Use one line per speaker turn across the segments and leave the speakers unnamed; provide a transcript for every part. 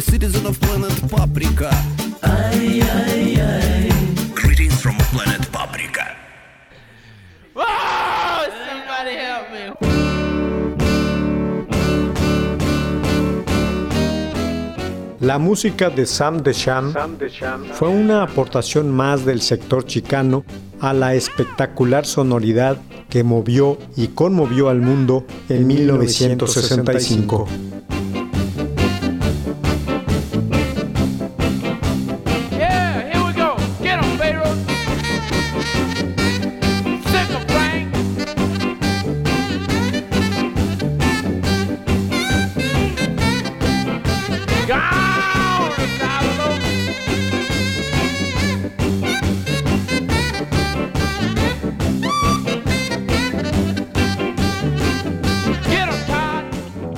A citizen of planet Paprika.
Ay, ay, ay.
Greetings from planet Paprika.
Oh, somebody help me.
La música de Sam Desham fue una aportación más del sector chicano a la espectacular sonoridad que movió y conmovió al mundo en 1965.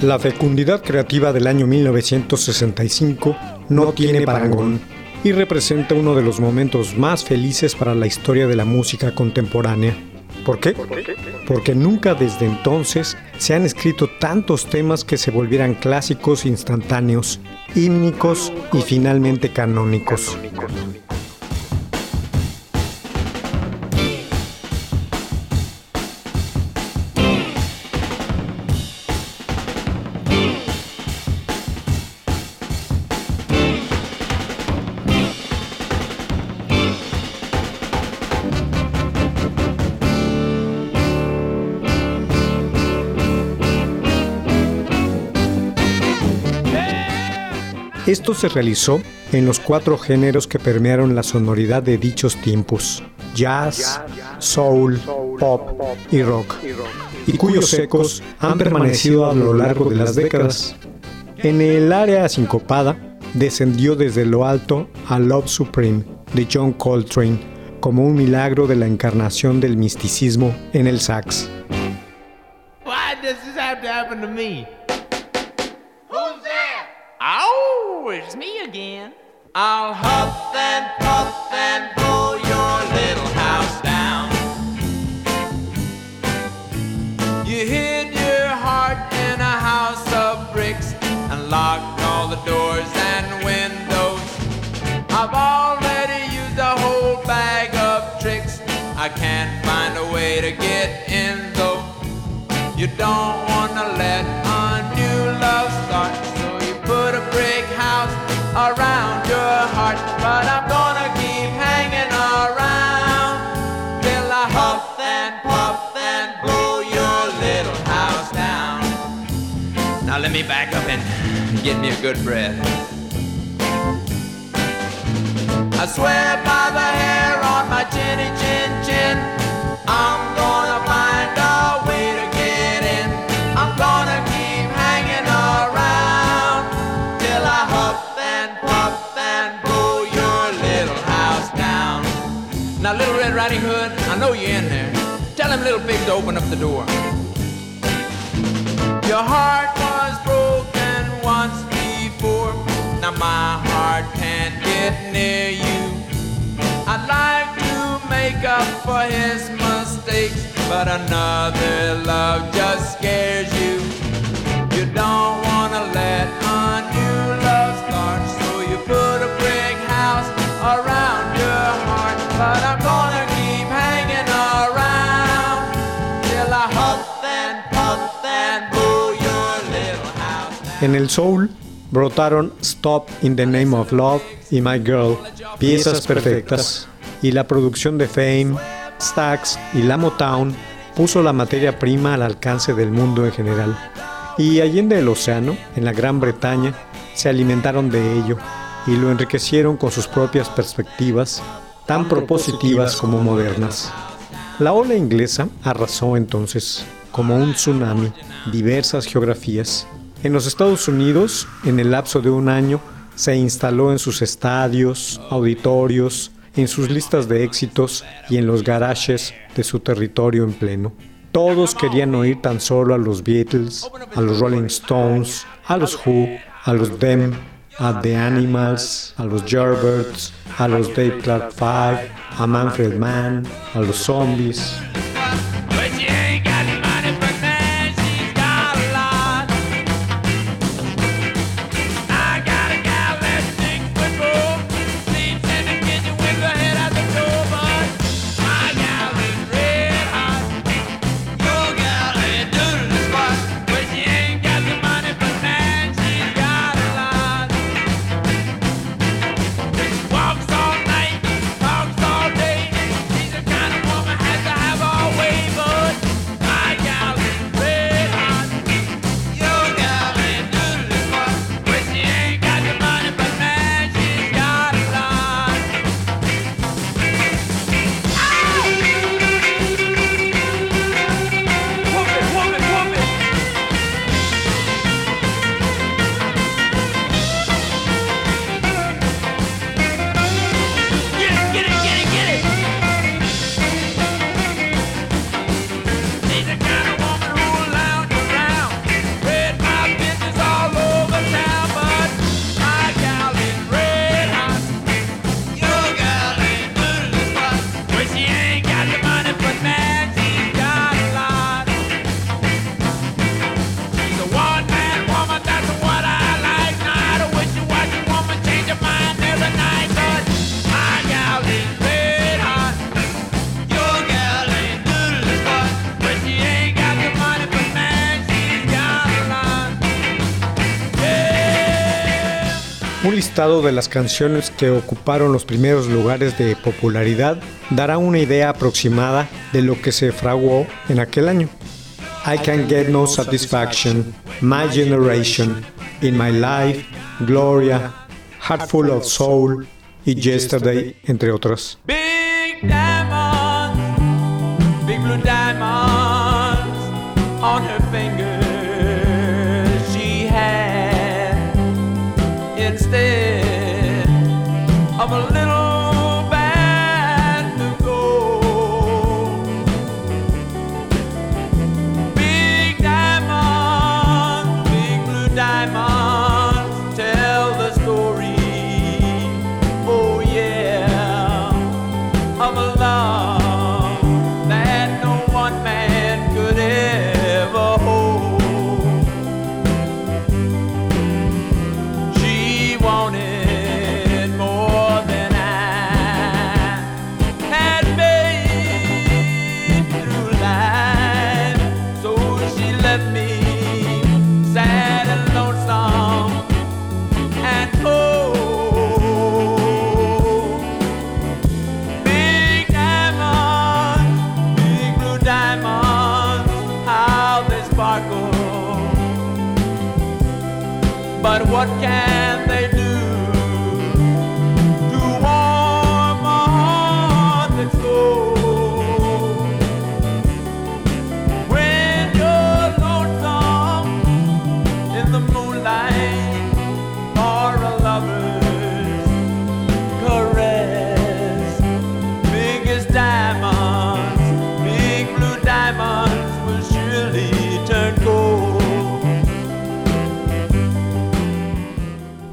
La fecundidad creativa del año 1965 no tiene parangón y representa uno de los momentos más felices para la historia de la música contemporánea. ¿Por qué? Porque nunca desde entonces se han escrito tantos temas que se volvieran clásicos instantáneos, hímnicos y finalmente canónicos. Esto se realizó en los cuatro géneros que permearon la sonoridad de dichos tiempos, jazz, soul, pop y rock, y cuyos ecos han permanecido a lo largo de las décadas. En el área sincopada, descendió desde lo alto a Love Supreme de John Coltrane como un milagro de la encarnación del misticismo en el sax.
It's me again. I'll huff and puff and blow your little house down. You hid your heart in a house of bricks and locked all the doors and windows. I've already used a whole bag of tricks. I can't find a way to get in though. You don't wanna let me back up and get me a good breath. I swear by the hair on my chinny chin chin, I'm gonna find a way to get in. I'm gonna keep hanging around till I huff and puff and blow your little house down. Now, Little Red Riding Hood, I know you're in there. Tell him Little Pig to open up the door. Your heart my heart can't get near you. I'd like to make up for his mistakes, but another love just scares you. You don't wanna let a new love start, so you put a brick house around your heart. But I'm gonna keep hanging around till I huff and puff and blow your little house. Down.
En el soul. Brotaron Stop in the Name of Love y My Girl, piezas perfectas, y la producción de Fame, Stax y la Motown puso la materia prima al alcance del mundo en general. Y allende el océano, en la Gran Bretaña, se alimentaron de ello y lo enriquecieron con sus propias perspectivas, tan propositivas como modernas. La ola inglesa arrasó entonces, como un tsunami, diversas geografías. En los Estados Unidos, en el lapso de un año, se instaló en sus estadios, auditorios, en sus listas de éxitos y en los garajes de su territorio en pleno. Todos querían oír tan solo a los Beatles, a los Rolling Stones, a los Who, a los Them, a The Animals, a los Yardbirds, a los Dave Clark Five, a Manfred Mann, a los Zombies. Un listado de las canciones que ocuparon los primeros lugares de popularidad dará una idea aproximada de lo que se fraguó en aquel año. I Can Get No Satisfaction, My Generation, In My Life, Gloria, Heart Full of Soul y Yesterday, entre otras.
Of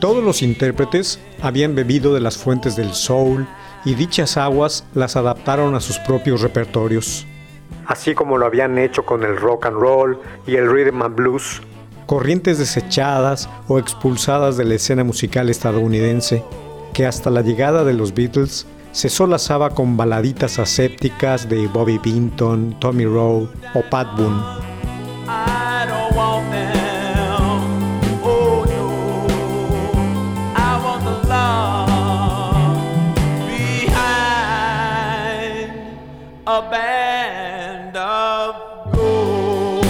Todos los intérpretes habían bebido de las fuentes del soul y dichas aguas las adaptaron a sus propios repertorios. Así como lo habían hecho con el rock and roll y el rhythm and blues, corrientes desechadas o expulsadas de la escena musical estadounidense, que hasta la llegada de los Beatles se solazaba con baladitas asépticas de Bobby Binton, Tommy Rowe o Pat Boone.
Band of gold.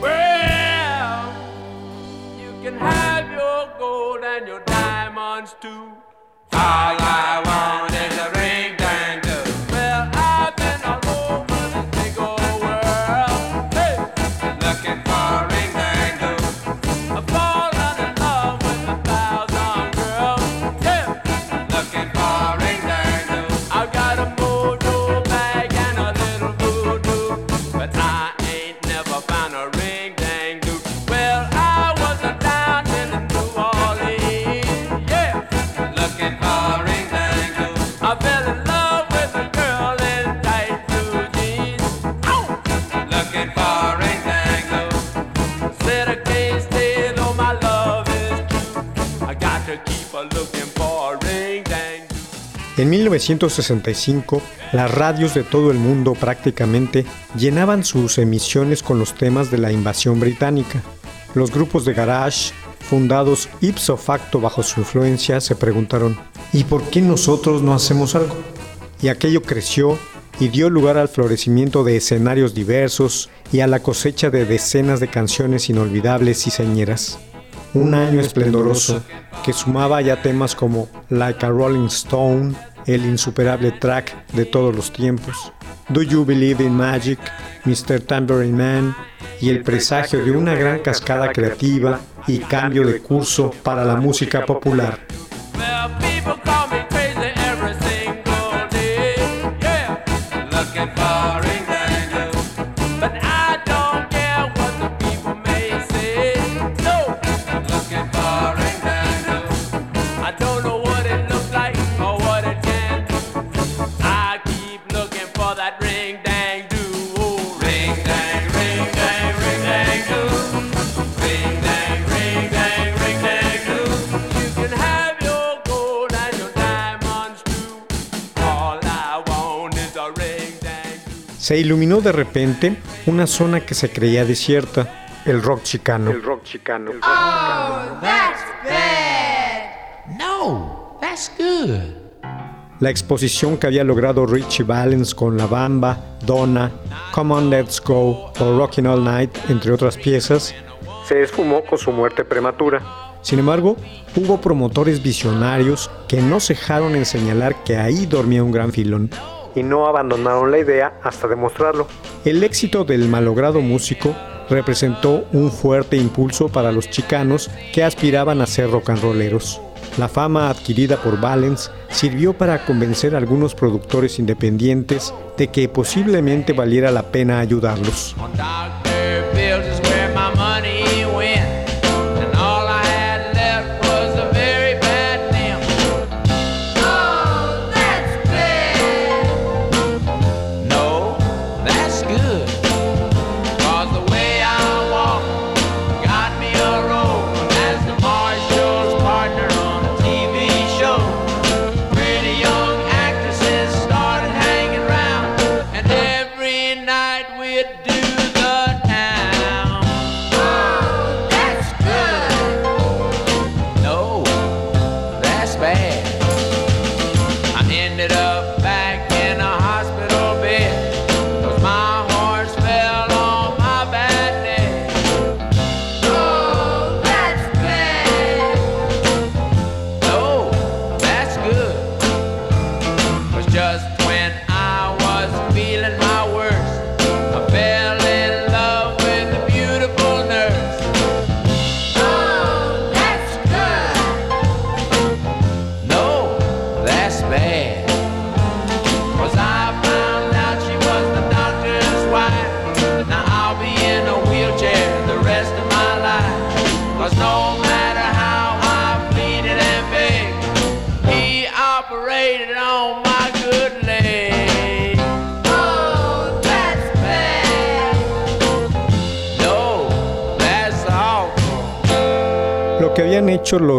Well, you can have your gold and your diamonds too. All I
En 1965, las radios de todo el mundo prácticamente llenaban sus emisiones con los temas de la invasión británica. Los grupos de garage, fundados ipso facto bajo su influencia, se preguntaron, ¿y por qué nosotros no hacemos algo? Y aquello creció y dio lugar al florecimiento de escenarios diversos y a la cosecha de decenas de canciones inolvidables y señeras. Un año esplendoroso que sumaba ya temas como Like a Rolling Stone, el insuperable track de todos los tiempos, Do You Believe in Magic, Mr. Tambourine Man y el presagio de una gran cascada creativa y cambio de curso para la música popular. Se iluminó de repente una zona que se creía desierta, el rock chicano. El rock chicano.
Oh, that's bad.
No, that's good.
La exposición que había logrado Richie Valens con La Bamba, Donna, Come On Let's Go o Rockin' All Night, entre otras piezas, se esfumó con su muerte prematura. Sin embargo, hubo promotores visionarios que no cejaron en señalar que ahí dormía un gran filón y no abandonaron la idea hasta demostrarlo. El éxito del malogrado músico representó un fuerte impulso para los chicanos que aspiraban a ser rock and rolleros. La fama adquirida por Valens sirvió para convencer a algunos productores independientes de que posiblemente valiera la pena ayudarlos.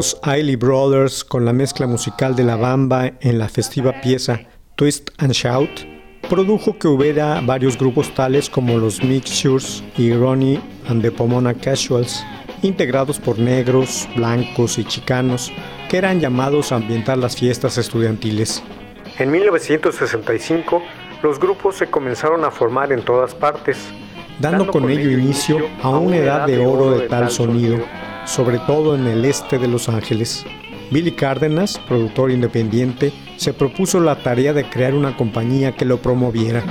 Los Ailey Brothers con la mezcla musical de la bamba en la festiva pieza Twist and Shout produjo que hubiera varios grupos tales como los Mixtures y Ronnie and the Pomona Casuals integrados por negros, blancos y chicanos, que eran llamados a ambientar las fiestas estudiantiles. En 1965, los grupos se comenzaron a formar en todas partes, dando con ello inicio a una edad de oro de tal sonido, sobre todo en el este de Los Ángeles. Billy Cárdenas, productor independiente, se propuso la tarea de crear una compañía que lo promoviera.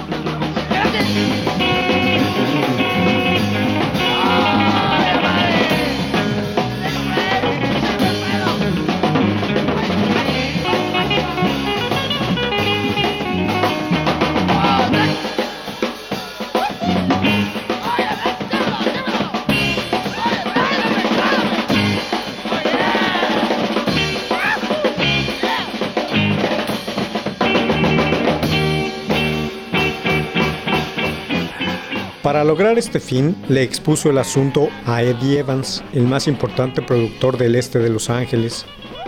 Para lograr este fin, le expuso el asunto a Eddie Evans, el más importante productor del este de Los Ángeles,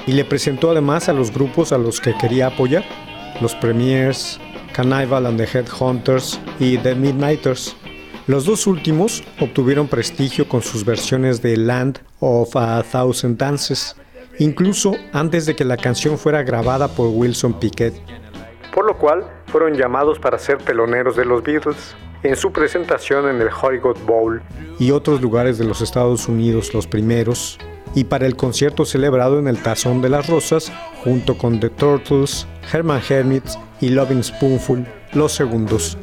y le presentó además a los grupos a los que quería apoyar, los Premiers, Cannibal and the Headhunters y The Midnighters. Los dos últimos obtuvieron prestigio con sus versiones de Land of a Thousand Dances, incluso antes de que la canción fuera grabada por Wilson Pickett, por lo cual fueron llamados para ser teloneros de los Beatles en su presentación en el Hollywood Bowl y otros lugares de los Estados Unidos los primeros, y para el concierto celebrado en el Tazón de las Rosas junto con The Turtles, Herman Hermits y Loving Spoonful los segundos.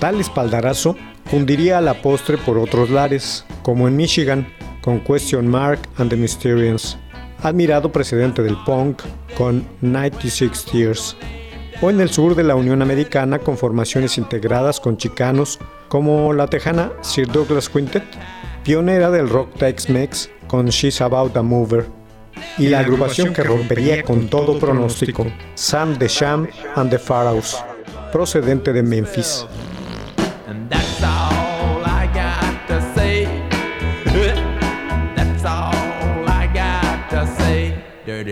Tal espaldarazo hundiría a la postre por otros lares, como en Michigan, con Question Mark and the Mysterians, admirado precedente del punk con 96 Tears, o en el sur de la Unión Americana con formaciones integradas con chicanos como la tejana Sir Douglas Quintet, pionera del rock Tex-Mex con She's About a Mover, y la agrupación que rompería con todo pronóstico, Sam the Sham and the Pharaohs, procedente de Memphis.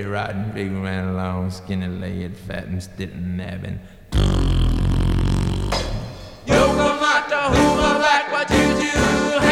Riding big man, long, skinny legged, fat and stiltin' nabbing. You come out to whom I like what you do.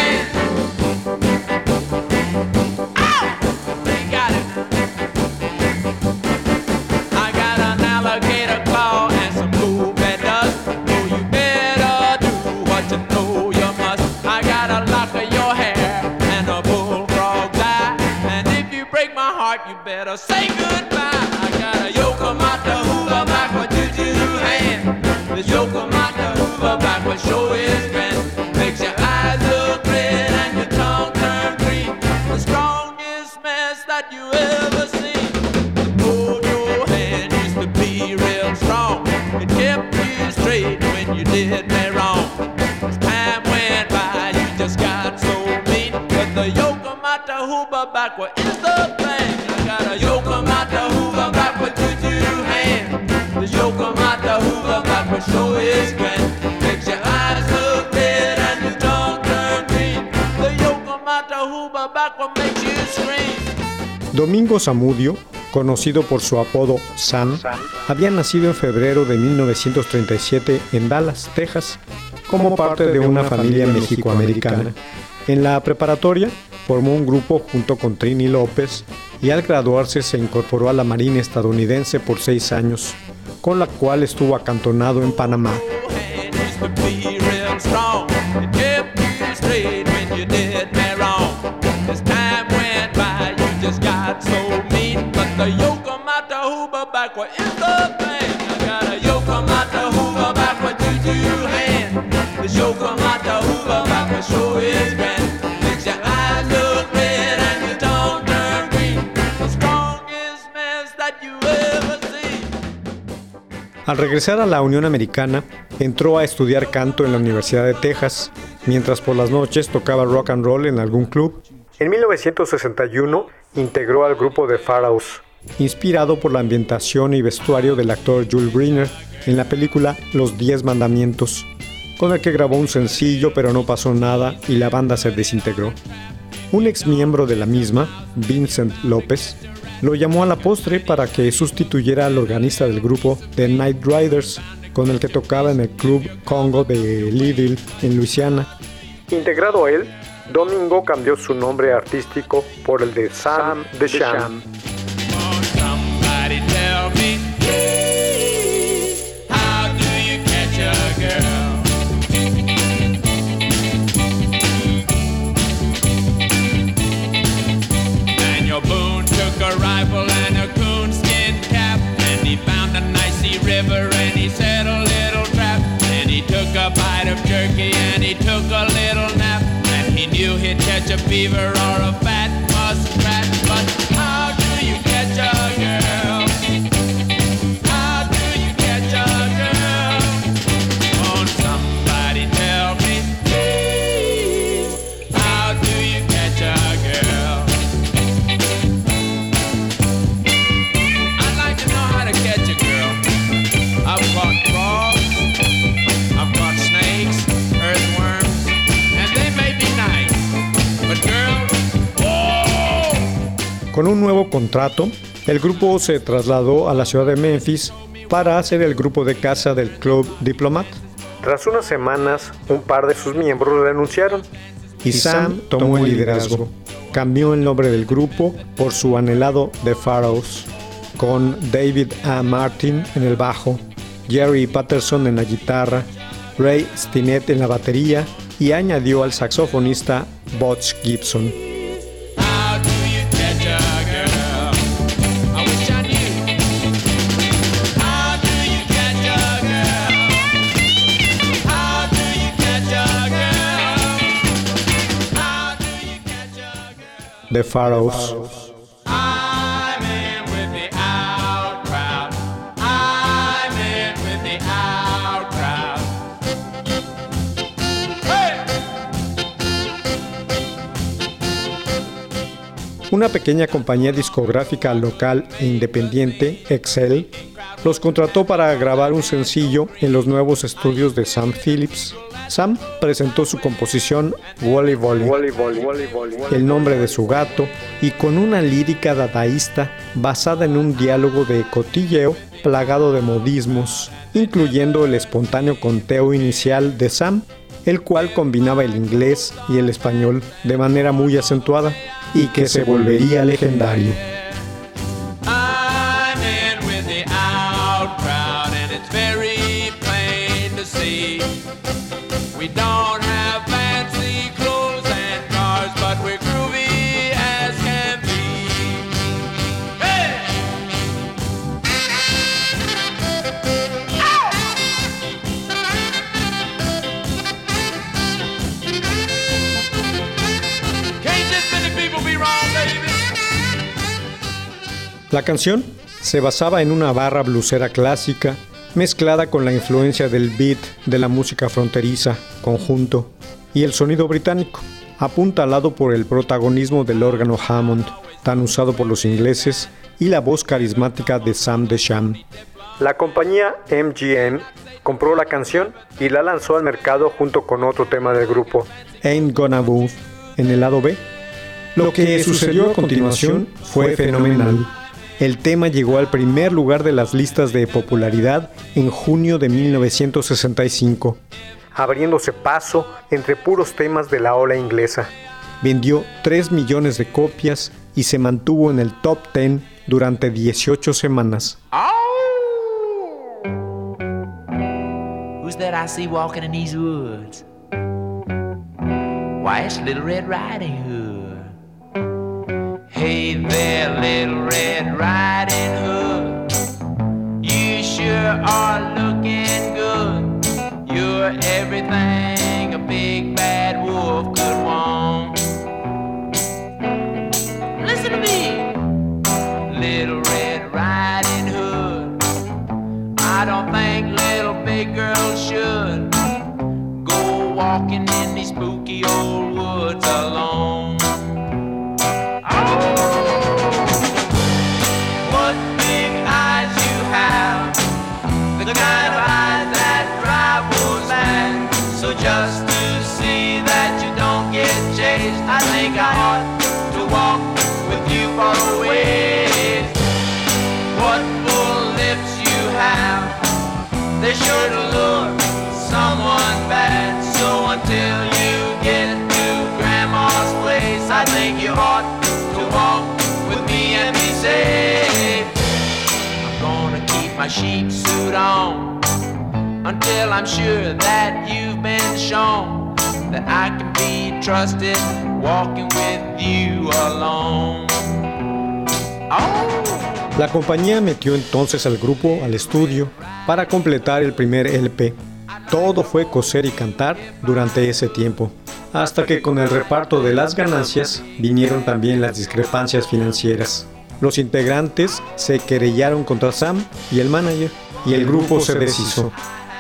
Better say goodbye. I got a Yokomata Hoover back with juju hand. This Yokomata Hoover back with show is grand. Makes your eyes look red and your tongue turn green. The strongest mess that you ever seen. Hold your hand used to be real strong. It kept you straight when you did me wrong. As time went by, you just got so mean. But the Yokomata Hoover backward is
Domingo Zamudio, conocido por su apodo Sam, había nacido en febrero de 1937 en Dallas, Texas, como parte de una familia mexicoamericana. En la preparatoria, formó un grupo junto con Trini López y al graduarse se incorporó a la Marina estadounidense por seis años, con la cual estuvo acantonado en Panamá.
Backward is the thing. I got a Yokomata Hoover backward to two hand. The Yokomata Hoover backward sure is grand. Makes your eyes look red and your tongue turn green. The strongest mess that you ever see.
Al regresar a la Unión Americana, entró a estudiar canto en la Universidad de Texas, mientras por las noches tocaba rock and roll en algún club. En 1961 integró al grupo de Pharaohs, inspirado por la ambientación y vestuario del actor Jules Briner en la película Los Diez Mandamientos, con el que grabó un sencillo pero no pasó nada y la banda se desintegró. Un ex miembro de la misma, Vincent López, lo llamó a la postre para que sustituyera al organista del grupo The Night Riders, con el que tocaba en el club Congo de Leadville, en Luisiana. Integrado él, Domingo cambió su nombre artístico por el de Sam the Sham.
A bite of jerky and he took a little nap, and he knew he'd catch a beaver or a fat muskrat.
Con un nuevo contrato, el grupo se trasladó a la ciudad de Memphis para hacer el grupo de casa del Club Diplomat. Tras unas semanas, un par de sus miembros renunciaron y Sam tomó el liderazgo. Cambió el nombre del grupo por su anhelado The Pharaohs, con David A. Martin en el bajo, Jerry Patterson en la guitarra, Ray Stinnett en la batería y añadió al saxofonista Butch Gibson.
Crowd. Hey!
Una pequeña compañía discográfica local e independiente, Excel, los contrató para grabar un sencillo en los nuevos estudios de Sam Phillips. Sam presentó su composición Wally el nombre de su gato, y con una lírica dadaísta basada en un diálogo de cotilleo plagado de modismos, incluyendo el espontáneo conteo inicial de Sam, el cual combinaba el inglés y el español de manera muy acentuada y que se volvería legendario. La canción se basaba en una barra blusera clásica mezclada con la influencia del beat de la música fronteriza, conjunto, y el sonido británico, apuntalado por el protagonismo del órgano Hammond, tan usado por los ingleses, y la voz carismática de Sam Desham. La compañía MGM compró la canción y la lanzó al mercado junto con otro tema del grupo, Ain't Gonna Move, en el lado B. Lo que sucedió a continuación fue fenomenal. El tema llegó al primer lugar de las listas de popularidad en junio de 1965, abriéndose paso entre puros temas de la ola inglesa. vendió 3 millones de copias y se mantuvo en el top 10 durante 18 semanas.
Walking in these woods? Why, it's Little Red Riding Hood. Hey there, Little Red Riding Hood. You sure are looking good. You're everything a big bad until I'm sure that you've been shown that I can be trusted walking with you alone. Oh.
La compañía metió entonces al grupo al estudio para completar el primer LP. Todo fue coser y cantar durante ese tiempo, hasta que con el reparto de las ganancias vinieron también las discrepancias financieras. Los integrantes se querellaron contra Sam y el manager, y el grupo se deshizo.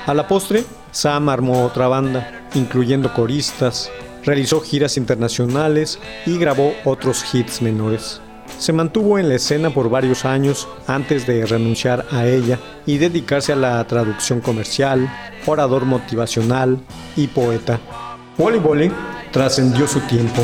A la postre, Sam armó otra banda, incluyendo coristas, realizó giras internacionales y grabó otros hits menores. Se mantuvo en la escena por varios años antes de renunciar a ella y dedicarse a la traducción comercial, orador motivacional y poeta. Wally Wally trascendió su tiempo.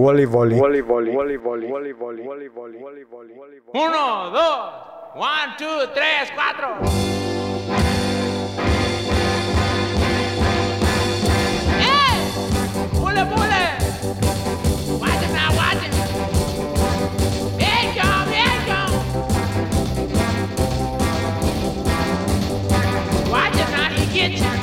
Wally Volley.
Wally.
Uno, dos, one, two, tres, cuatro. ¡Eh! ¡Pule, pule! Watch it now, watch it. Here it come, here it come. Watch it now, he get you.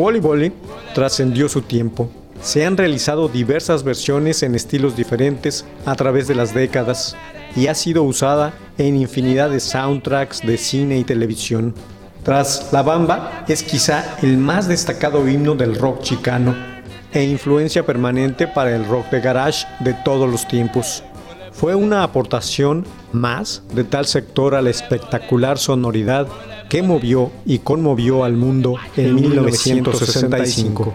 Wally Wally trascendió su tiempo. Se han realizado diversas versiones en estilos diferentes a través de las décadas y ha sido usada en infinidad de soundtracks de cine y televisión. Tras La Bamba es quizá el más destacado himno del rock chicano e influencia permanente para el rock de garage de todos los tiempos. Fue una aportación más de tal sector a la espectacular sonoridad que movió y conmovió al mundo en 1965.